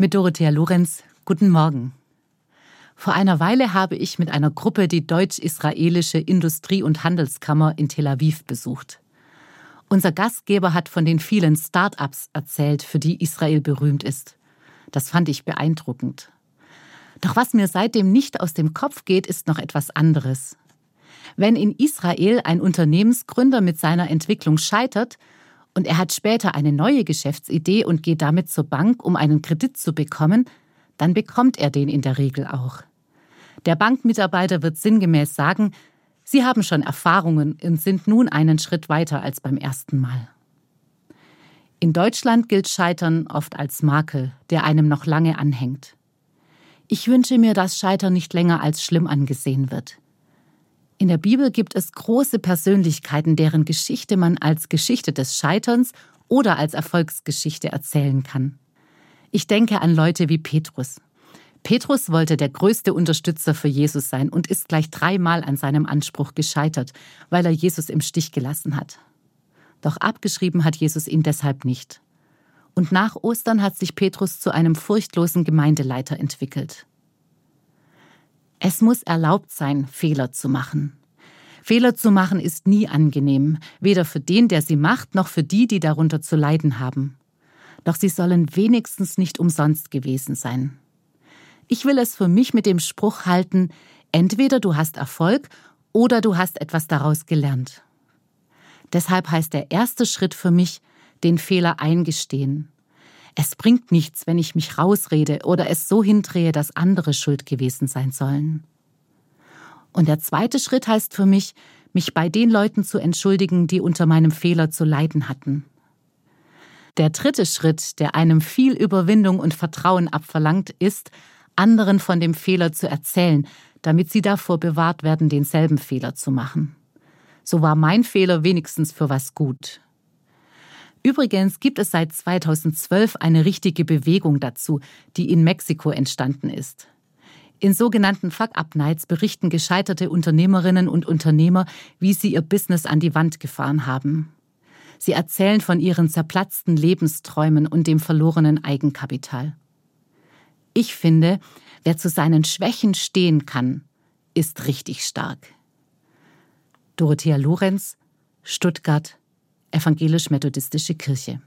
Mit Dorothea Lorenz, guten Morgen. Vor einer Weile habe ich mit einer Gruppe die deutsch-israelische Industrie- und Handelskammer in Tel Aviv besucht. Unser Gastgeber hat von den vielen Start-ups erzählt, für die Israel berühmt ist. Das fand ich beeindruckend. Doch was mir seitdem nicht aus dem Kopf geht, ist noch etwas anderes. Wenn in Israel ein Unternehmensgründer mit seiner Entwicklung scheitert, und er hat später eine neue Geschäftsidee und geht damit zur Bank, um einen Kredit zu bekommen, dann bekommt er den in der Regel auch. Der Bankmitarbeiter wird sinngemäß sagen, Sie haben schon Erfahrungen und sind nun einen Schritt weiter als beim ersten Mal. In Deutschland gilt Scheitern oft als Makel, der einem noch lange anhängt. Ich wünsche mir, dass Scheitern nicht länger als schlimm angesehen wird. In der Bibel gibt es große Persönlichkeiten, deren Geschichte man als Geschichte des Scheiterns oder als Erfolgsgeschichte erzählen kann. Ich denke an Leute wie Petrus. Petrus wollte der größte Unterstützer für Jesus sein und ist gleich dreimal an seinem Anspruch gescheitert, weil er Jesus im Stich gelassen hat. Doch abgeschrieben hat Jesus ihn deshalb nicht. Und nach Ostern hat sich Petrus zu einem furchtlosen Gemeindeleiter entwickelt. Es muss erlaubt sein, Fehler zu machen. Fehler zu machen ist nie angenehm, weder für den, der sie macht, noch für die, die darunter zu leiden haben. Doch sie sollen wenigstens nicht umsonst gewesen sein. Ich will es für mich mit dem Spruch halten, entweder du hast Erfolg oder du hast etwas daraus gelernt. Deshalb heißt der erste Schritt für mich, den Fehler eingestehen. Es bringt nichts, wenn ich mich rausrede oder es so hindrehe, dass andere schuld gewesen sein sollen. Und der zweite Schritt heißt für mich, mich bei den Leuten zu entschuldigen, die unter meinem Fehler zu leiden hatten. Der dritte Schritt, der einem viel Überwindung und Vertrauen abverlangt, ist, anderen von dem Fehler zu erzählen, damit sie davor bewahrt werden, denselben Fehler zu machen. So war mein Fehler wenigstens für was gut. Übrigens gibt es seit 2012 eine richtige Bewegung dazu, die in Mexiko entstanden ist. In sogenannten Fuck-Up-Nights berichten gescheiterte Unternehmerinnen und Unternehmer, wie sie ihr Business an die Wand gefahren haben. Sie erzählen von ihren zerplatzten Lebensträumen und dem verlorenen Eigenkapital. Ich finde, wer zu seinen Schwächen stehen kann, ist richtig stark. Dorothea Lorenz, Stuttgart, Evangelisch-Methodistische Kirche.